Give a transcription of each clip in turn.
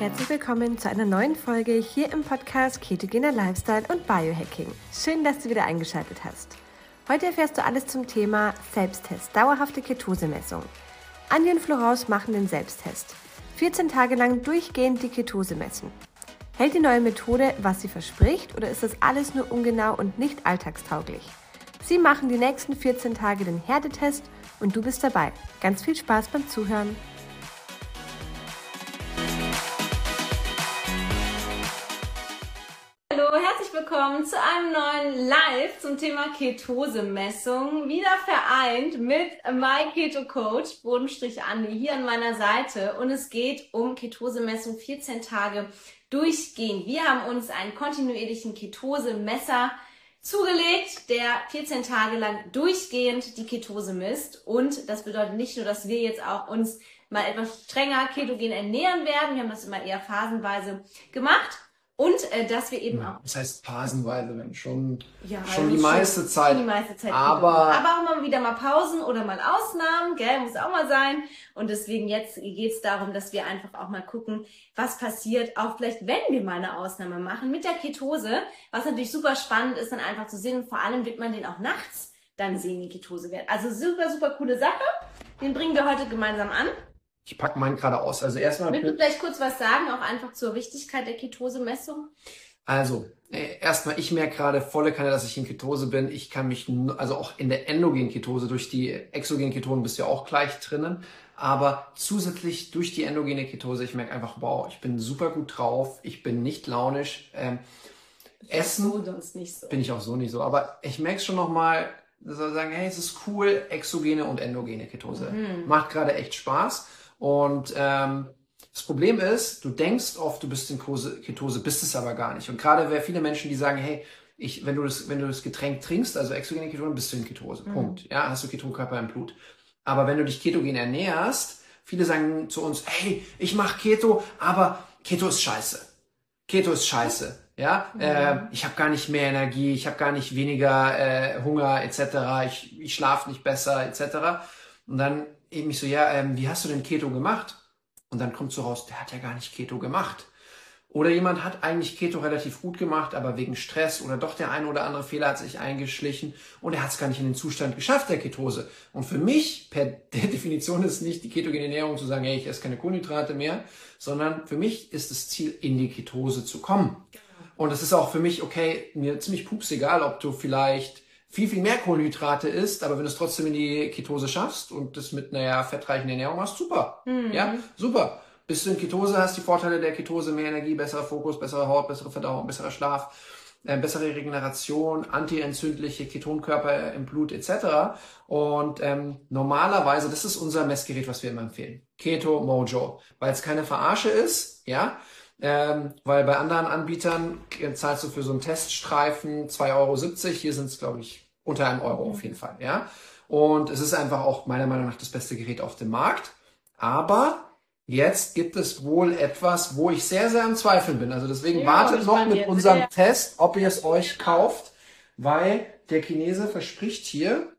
herzlich willkommen zu einer neuen Folge hier im Podcast Ketogener Lifestyle und Biohacking. Schön, dass du wieder eingeschaltet hast. Heute erfährst du alles zum Thema Selbsttest, dauerhafte Ketosemessung. Anja und Florence machen den Selbsttest. 14 Tage lang durchgehend die Ketose messen. Hält die neue Methode, was sie verspricht, oder ist das alles nur ungenau und nicht alltagstauglich? Sie machen die nächsten 14 Tage den Herdetest und du bist dabei. Ganz viel Spaß beim Zuhören. Willkommen zu einem neuen Live zum Thema Ketosemessung. Wieder vereint mit My Keto Coach, Bodenstrich Andi, hier an meiner Seite. Und es geht um Ketosemessung 14 Tage durchgehend. Wir haben uns einen kontinuierlichen Ketosemesser zugelegt, der 14 Tage lang durchgehend die Ketose misst. Und das bedeutet nicht nur, dass wir jetzt auch uns mal etwas strenger ketogen ernähren werden. Wir haben das immer eher phasenweise gemacht. Und äh, dass wir eben Ja, auch das heißt phasenweise, wenn schon, ja, schon die also meiste Zeit. die meiste Zeit Aber- aber auch mal wieder mal Pausen oder mal Ausnahmen, gell, muss auch mal sein. Und deswegen jetzt geht es darum, dass wir einfach auch mal gucken, was passiert, auch vielleicht, wenn wir mal eine Ausnahme machen mit der Ketose, was natürlich super spannend ist, dann einfach zu sehen. Und vor allem wird man den auch nachts dann sehen, die Ketosewert. Also super, super coole Sache. Den bringen wir heute gemeinsam an. Ich packe meinen gerade aus. Also erstmal, Willst du vielleicht kurz was sagen, auch einfach zur Wichtigkeit der Ketosemessung? also äh, erstmal, ich merke gerade volle Kanne, dass ich in Ketose bin. Ich kann mich, also auch in der endogenen Ketose, durch die exogenen Ketonen bist du ja auch gleich drinnen. Aber zusätzlich durch die endogene Ketose, ich merke einfach, wow, ich bin super gut drauf, ich bin nicht launisch. Ähm, Essen So, sonst nicht so. bin ich auch so nicht so. Aber ich merke es schon nochmal, dass wir sagen, hey, es ist cool, exogene und endogene Ketose. Mhm. Macht gerade echt Spaß. Und ähm, das Problem ist, du denkst oft, du bist in Ketose, bist es aber gar nicht. Und gerade wer viele Menschen, die sagen, hey, ich, wenn du das, wenn du das Getränk trinkst, also exogene Ketone, bist du in Ketose. Mhm. Punkt. Ja, hast du Ketonkörper im Blut. Aber wenn du dich ketogen ernährst, viele sagen zu uns, hey, ich mache Keto, aber Keto ist scheiße. Keto ist scheiße. Ja, äh, ich habe gar nicht mehr Energie, ich habe gar nicht weniger äh, Hunger etc. Ich, ich schlafe nicht besser etc. Und dann eben ich so, ja, ähm, wie hast du denn Keto gemacht? Und dann kommt so raus, der hat ja gar nicht Keto gemacht. Oder jemand hat eigentlich Keto relativ gut gemacht, aber wegen Stress oder doch der ein oder andere Fehler hat sich eingeschlichen und er hat es gar nicht in den Zustand geschafft, der Ketose. Und für mich, per der Definition ist nicht die ketogene Ernährung zu sagen, hey, ich esse keine Kohlenhydrate mehr, sondern für mich ist das Ziel, in die Ketose zu kommen. Und es ist auch für mich, okay, mir ziemlich pups egal, ob du vielleicht viel, viel mehr Kohlenhydrate isst, aber wenn du es trotzdem in die Ketose schaffst und das mit einer fettreichen Ernährung machst, super. Ja, super. Bist du in Ketose, hast die Vorteile der Ketose, mehr Energie, besserer Fokus, bessere Haut, bessere Verdauung, besserer Schlaf, äh, bessere Regeneration, antientzündliche Ketonkörper im Blut etc. Und ähm, normalerweise, das ist unser Messgerät, was wir immer empfehlen. Keto Mojo, weil es keine Verarsche ist, ja, ähm, weil bei anderen Anbietern äh, zahlst du für so einen Teststreifen 2,70 Euro. Hier sind es, glaube ich, unter einem Euro auf jeden Fall. Ja? Und es ist einfach auch meiner Meinung nach das beste Gerät auf dem Markt. Aber jetzt gibt es wohl etwas, wo ich sehr, sehr am Zweifeln bin. Also deswegen Ja, wartet noch mit unserem Ja. Test, ob ihr es euch kauft, weil der Chinese verspricht hier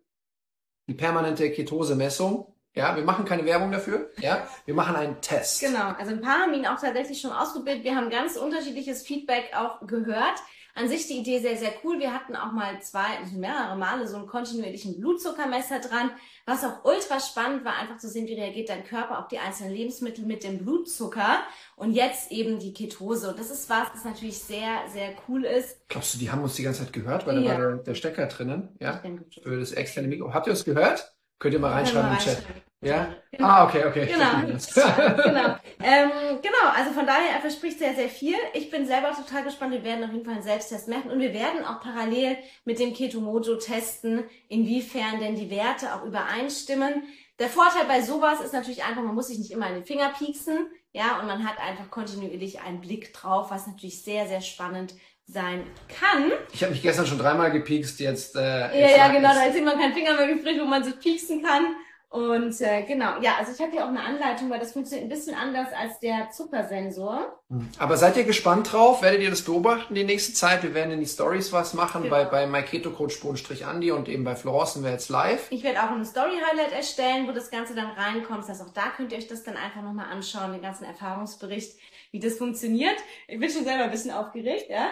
die permanente Ketosemessung. Ja, wir machen keine Werbung dafür. Ja, wir machen einen Test. Genau, also ein paar haben ihn auch tatsächlich schon ausprobiert. Wir haben ganz unterschiedliches Feedback auch gehört. An sich die Idee sehr, sehr cool. Wir hatten auch mal zwei, also mehrere Male so einen kontinuierlichen Blutzuckermesser dran, was auch ultra spannend war, einfach zu sehen, wie reagiert dein Körper auf die einzelnen Lebensmittel mit dem Blutzucker und jetzt eben die Ketose. Und das ist was, das natürlich sehr, sehr cool ist. Glaubst du, die haben uns die ganze Zeit gehört, weil da Ja. war der, der Stecker drinnen, ja? Für das externe Mikro. Habt ihr es gehört? Könnt ihr mal reinschreiben mal im Chat. reinschreiben. Ja? Genau. Ah, okay, okay. Genau, genau. Ähm, genau, also von daher er verspricht sehr, sehr viel. Ich bin selber total gespannt. Wir werden auf jeden Fall einen Selbsttest machen und wir werden auch parallel mit dem Ketomojo testen, inwiefern denn die Werte auch übereinstimmen. Der Vorteil bei sowas ist natürlich einfach, man muss sich nicht immer in den Finger pieksen, ja, und man hat einfach kontinuierlich einen Blick drauf, was natürlich sehr, sehr spannend sein kann. Ich habe mich gestern schon dreimal gepiekst, jetzt. Äh, Ja, ja, genau, da ist immer kein Finger mehr übrig, wo man sich pieksen kann. Und äh, genau, ja, also ich habe hier auch eine Anleitung, weil das funktioniert ein bisschen anders als der Zuckersensor. Aber seid ihr gespannt drauf? Werdet ihr das beobachten die nächste Zeit? Wir werden in die Stories was machen Genau. bei, bei MyKetoCoach Bohnstrich Andi und eben bei Florence sind wir jetzt live. Ich werde auch ein Story-Highlight erstellen, wo das Ganze dann reinkommt. Das heißt, auch da könnt ihr euch das dann einfach nochmal anschauen, den ganzen Erfahrungsbericht, wie das funktioniert. Ich bin schon selber ein bisschen aufgeregt, ja.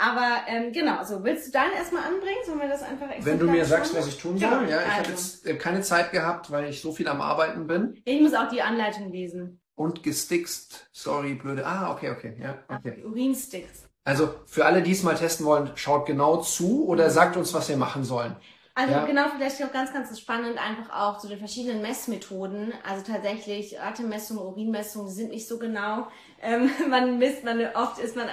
Aber ähm, genau, so willst du deinen erstmal anbringen? Sollen wir das einfach Wenn du mir sagst, was ich tun Genau, soll, ja, ich habe also. jetzt äh, keine Zeit gehabt, weil ich so viel am Arbeiten bin Ich muss auch die Anleitung lesen. und gestickst. Sorry, blöde. Ah, okay, okay, ja, okay. Die Urinsticks. Also für alle, die es mal testen wollen, schaut genau zu oder sagt uns, was wir machen sollen. Also Ja. genau, vielleicht auch ganz, ganz spannend, einfach auch zu den verschiedenen Messmethoden. Also tatsächlich Atemmessungen, Urinmessungen, die sind nicht so genau. Ähm, man misst, man oft ist man,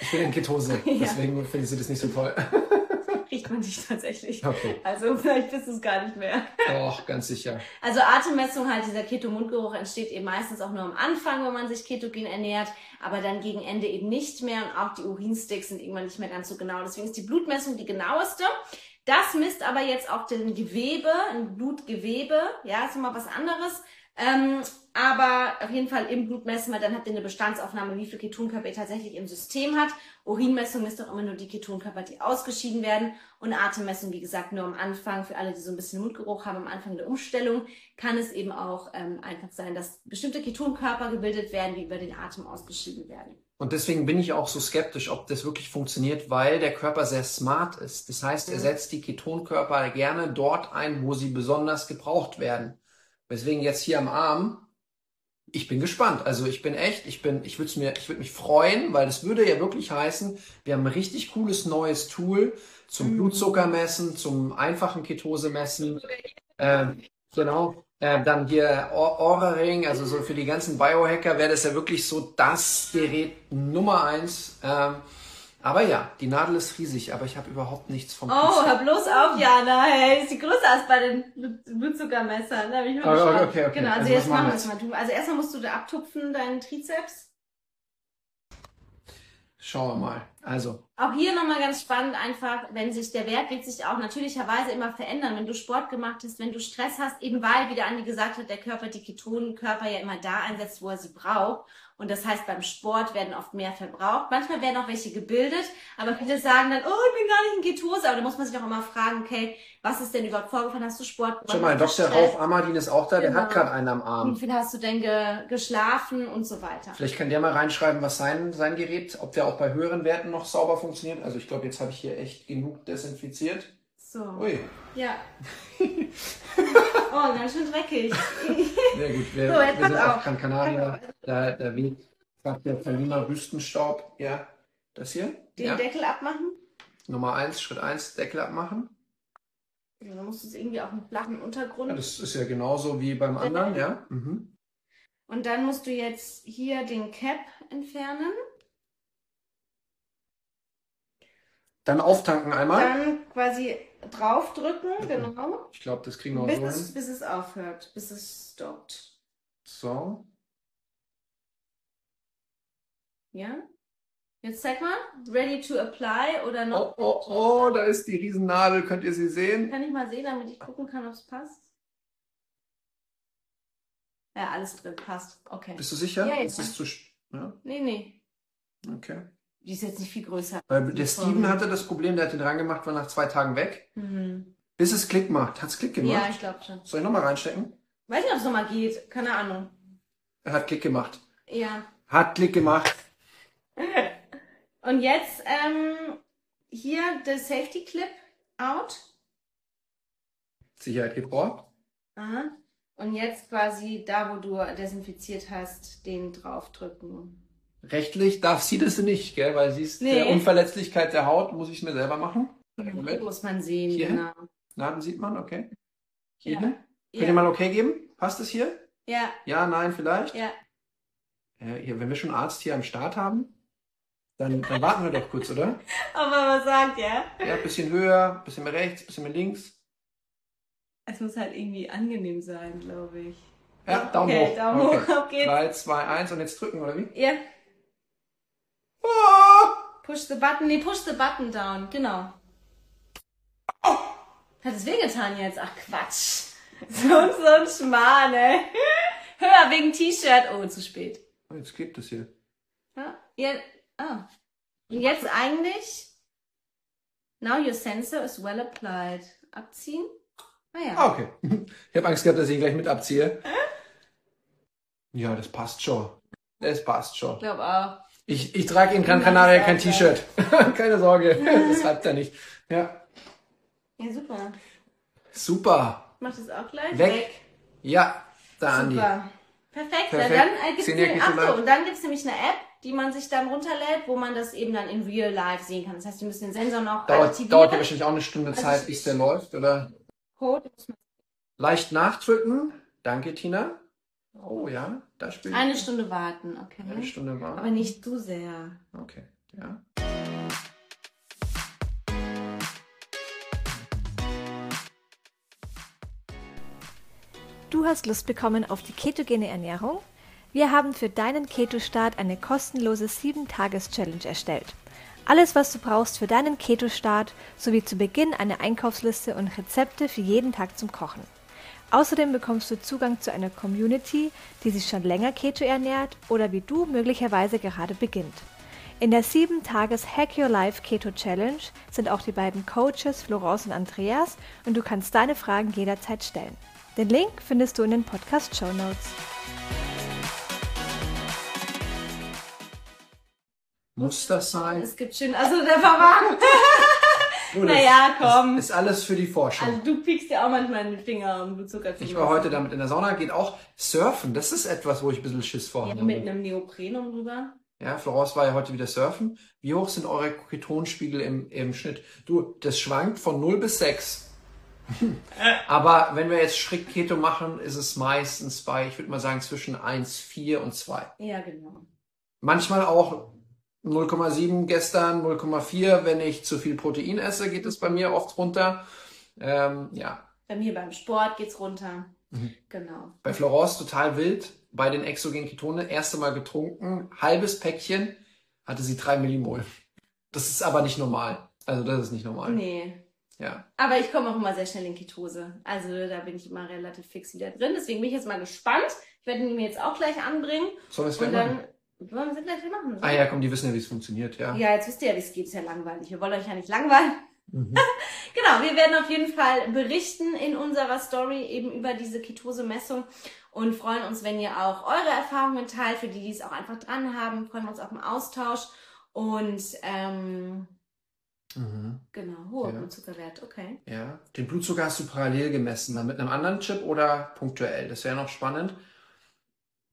Ich bin in Ketose, Ja. deswegen finde ich das nicht so toll. riecht man dich tatsächlich. Okay, Also vielleicht bist du es gar nicht mehr. doch, ganz sicher. Also Atemmessung halt, dieser Keto-Mundgeruch entsteht eben meistens auch nur am Anfang, wenn man sich ketogen ernährt, aber dann gegen Ende eben nicht mehr und auch die Urinsticks sind irgendwann nicht mehr ganz so genau. Deswegen ist die Blutmessung die genaueste. Das misst aber jetzt auch den Gewebe, ein Blutgewebe, ja, ist immer was anderes. Ähm, aber auf jeden Fall im Blut messen wir, dann habt ihr eine Bestandsaufnahme, wie viel Ketonkörper ihr tatsächlich im System hat. Urinmessung misst auch immer nur die Ketonkörper, die ausgeschieden werden. Und Atemmessung, wie gesagt, nur am Anfang, für alle, die so ein bisschen Mundgeruch haben, am Anfang der Umstellung, kann es eben auch ähm, einfach sein, dass bestimmte Ketonkörper gebildet werden, die über den Atem ausgeschieden werden. Und deswegen bin ich auch so skeptisch, ob das wirklich funktioniert, weil der Körper sehr smart ist. Das heißt, er Mhm. setzt die Ketonkörper gerne dort ein, wo sie besonders gebraucht werden. Weswegen jetzt hier am Arm, ich bin gespannt. Also ich bin echt, ich bin, ich würde mir, ich würde mich freuen, weil das würde ja wirklich heißen, wir haben ein richtig cooles neues Tool zum Mhm. Blutzuckermessen, zum einfachen Ketosemessen. Ähm, genau. Äh, dann hier Aura Ring, also so für die ganzen Biohacker wäre das ja wirklich so das Gerät Nummer eins. Ähm, aber ja, die Nadel ist riesig, aber ich habe überhaupt nichts vom Oh, Pizza. hör bloß auf, Jana. Hey, ist die größer als bei den Blut- Blutzuckermessern. Da bin ich mal Oh, okay, okay, okay. Genau, also, Also jetzt machen wir es mal. Du- Also erstmal musst du da abtupfen, deinen Trizeps. Schauen wir mal. Also, Auch hier nochmal ganz spannend einfach, wenn sich der Wert wird sich auch natürlicherweise immer verändern, wenn du Sport gemacht hast, wenn du Stress hast, eben weil, wie der Andi gesagt hat, der Körper die Ketonkörper ja immer da einsetzt, wo er sie braucht. Und das heißt, beim Sport werden oft mehr verbraucht. Manchmal werden auch welche gebildet, aber viele sagen dann, oh, ich bin gar nicht in Ketose. Aber da muss man sich auch immer fragen, okay, was ist denn überhaupt vorgefallen? Hast du Sport gemacht? schau mal, Dr. Rauf Amadin ist auch da, der Genau. hat gerade einen am Wie Arm. viel hast du denn ge geschlafen und so weiter? Vielleicht kann der mal reinschreiben, was sein, sein Gerät, ob der auch bei höheren Werten noch sauber funktioniert. Also ich glaube, jetzt habe ich hier echt genug desinfiziert. So. Ui, Ja. oh, ganz schön dreckig. sehr gut. Wir, So, jetzt wir sind auf auf. Gran Canaria. Da, da weht gerade der Berliner Wüstenstaub. Ja, das hier? Den ja. Deckel abmachen. Nummer eins, Schritt eins, Deckel abmachen. Ja, dann musst du es irgendwie auf einen flachen Untergrund. Ja, das ist ja genauso wie beim anderen, ja. Mhm. Und dann musst du jetzt hier den Cap entfernen. Dann auftanken einmal. Dann quasi draufdrücken, genau. Ich glaube, das kriegen wir Bis so es, hin. bis es aufhört, bis es stoppt. So. Ja? Jetzt zeig mal. Ready to apply oder Oh, noch? oh, oh, da ist die Riesennadel. Könnt ihr sie sehen? Kann ich mal sehen, damit ich gucken kann, ob es passt? Ja, alles drin, passt. Okay. Bist du sicher? Ja, ja. Ist das zu. Ja, Nee, nee. okay. Die ist jetzt nicht viel größer. Weil der Die Steven hatte das Problem, der hat den reingemacht, war nach zwei Tagen weg. Mhm. Bis es Klick macht. Hat's Klick Ja, gemacht? ich glaube schon. Soll ich nochmal reinstecken? Weiß nicht, ob es nochmal geht. Keine Ahnung. Er hat Klick gemacht. Ja. Hat Klick gemacht. Und jetzt ähm, hier der Safety Clip out. Sicherheit geht vor. Aha. Und jetzt quasi da, wo du desinfiziert hast, den draufdrücken. Rechtlich darf sie das nicht, gell? Weil sie ist Nee. der Unverletzlichkeit der Haut, muss ich es mir selber machen. Moment. Muss man sehen, Hier? genau. Naden sieht man, okay. Hier Ja. Könnt ihr Ja. mal okay geben? Passt es hier? ja, Ja, nein, vielleicht? ja. Äh, hier, wenn wir schon Arzt hier am Start haben, dann, dann warten wir doch kurz, oder? Aber was sagt ja? Ja, bisschen höher, bisschen mehr rechts, bisschen mehr links. Es muss halt irgendwie angenehm sein, glaube ich. Ja, Daumen okay, hoch. Daumen okay. hoch, auf geht's. 3, 2, 1 und jetzt drücken, oder wie? Ja! Push the button. Nee, push the button down. Genau. Hat es wehgetan jetzt? Ach, Quatsch. So, so ein Schmarrn, ey. Höher wegen T-Shirt. Oh, zu spät. Oh, jetzt gibt es hier. Ja, jetzt, ah. Und jetzt eigentlich. Now your sensor is well applied. Abziehen? Ah ja. Ah, okay. Ich habe Angst gehabt, dass ich ihn gleich mit abziehe. Ja, das passt schon. Das passt schon. Ich glaube auch. Ich, ich trage in Gran Canaria kein T-Shirt. Keine Sorge, das reibt er nicht. Ja. Ja, super. Super. Mach das auch gleich. Weg. Ja, da Andi. Super. Perfekt. Perfekt. Ja, dann äh, gibt's ach so, Live. und dann gibt's nämlich eine App, die man sich dann runterlädt, wo man das eben dann in real life sehen kann. Das heißt, wir müssen den Sensor noch Dauert, aktivieren. dauert ja wahrscheinlich auch eine Stunde Also Zeit, ich- bis der läuft, oder? Code. Leicht nachdrücken. Danke, Tina. Oh ja, da spielt Eine Stunde warten, okay. eine Stunde war. Aber nicht zu sehr. Okay, ja. Du hast Lust bekommen auf die ketogene Ernährung? Wir haben für deinen Keto-Start eine kostenlose 7-Tages-Challenge erstellt. Alles, was du brauchst für deinen Keto-Start, sowie zu Beginn eine Einkaufsliste und Rezepte für jeden Tag zum Kochen. Außerdem bekommst du Zugang zu einer Community, die sich schon länger Keto ernährt oder wie du möglicherweise gerade beginnt. In der 7-Tages Hack Your Life Keto Challenge sind auch die beiden Coaches Florence und Andreas und du kannst deine Fragen jederzeit stellen. Den Link findest du in den Podcast Show Notes. Muss das sein? Es gibt schön, also der Verwagen. Das naja, komm. Ist, ist alles für die Forschung. Also du piekst ja auch manchmal den Finger, um Blutzucker zu ich war heute damit in der Sauna, geht auch surfen. Das ist etwas, wo ich ein bisschen Schiss vor ja, habe. mit einem Neoprenum drüber. Ja, Florence war ja heute wieder surfen. Wie hoch sind eure Ketonspiegel im, im Schnitt? Du, das schwankt von 0 bis 6. Aber wenn wir jetzt strikt Keto machen, ist es meistens bei, ich würde mal sagen, zwischen 1,4 und 2. Ja, genau. Manchmal auch 0,7 gestern, 0,4. Wenn ich zu viel Protein esse, geht es bei mir oft runter. Ähm, ja, Bei mir beim Sport geht's runter. Mhm. Genau. bei Florence total wild. Bei den exogenen Ketonen, erste Mal getrunken, halbes Päckchen, hatte sie 3 Millimol. Das ist aber nicht normal. Also das ist nicht normal. Nee. Ja. Aber ich komme auch immer sehr schnell in Ketose. Also da bin ich immer relativ fix wieder drin. Deswegen bin ich jetzt mal gespannt. Ich werde ihn mir jetzt auch gleich anbringen. Sollen wir es dann machen? Wollen wir es gleich machen. Ah ja, komm, die wissen ja, wie es funktioniert, ja. Ja, jetzt wisst ihr ja, wie es geht. Ist ja langweilig. Wir wollen euch ja nicht langweilen. Mhm. Genau, wir werden auf jeden Fall berichten in unserer Story eben über diese Ketose-Messung und freuen uns, wenn ihr auch eure Erfahrungen teilt, für die, die es auch einfach dran haben, freuen wir uns auf den Austausch und ähm, Mhm. genau, hoher Ja. Blutzuckerwert, okay. Ja. Den Blutzucker hast du parallel gemessen, dann mit einem anderen Chip oder punktuell? Das wäre noch spannend.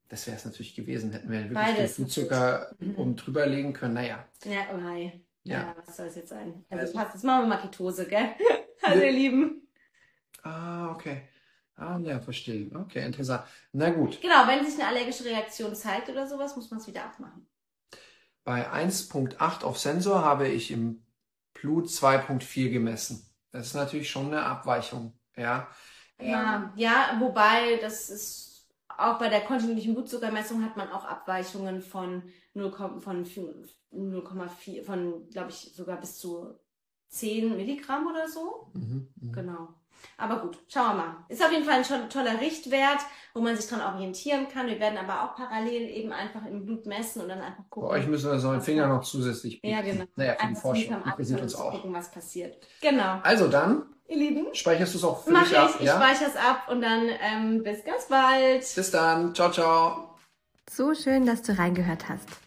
Das wäre es natürlich gewesen, hätten wir wirklich Beides den Blutzucker natürlich. Mhm. um drüber legen können. Naja. Ja, oh hi. Ja. Ja. was soll es jetzt sein? Also- Also passt, jetzt machen wir mal Ketose, gell? Also ihr Lieben. Ah, okay. Ah, ja, verstehe. Okay, interessant. Na gut. Genau, wenn sich eine allergische Reaktion zeigt oder sowas, muss man es wieder abmachen. Bei 1.8 auf Sensor habe ich im Blut 2.4 gemessen. Das ist natürlich schon eine Abweichung. Ja. Ja, ja, wobei das ist auch bei der kontinuierlichen Blutzuckermessung hat man auch Abweichungen von 0, von 0,4, von glaube ich sogar bis zu 10 Milligramm oder so. Mhm, mhm. Genau. Aber gut, schauen wir mal. Ist auf jeden Fall ein toller Richtwert, wo man sich dran orientieren kann. Wir werden aber auch parallel eben einfach im Blut messen und dann einfach Bei gucken. euch müssen wir so einen Finger noch zusätzlich biegen. ja, genau. Naja, für die Einfach Forschung. Sneak am Interessiert uns zu auch. gucken, was passiert. Genau. Also dann, Ihr Lieben, speicherst du es auch für mach dich ich. ab? Ich ja? speichere es ab und dann ähm, bis ganz bald. Bis dann. Ciao, ciao. So schön, dass du reingehört hast.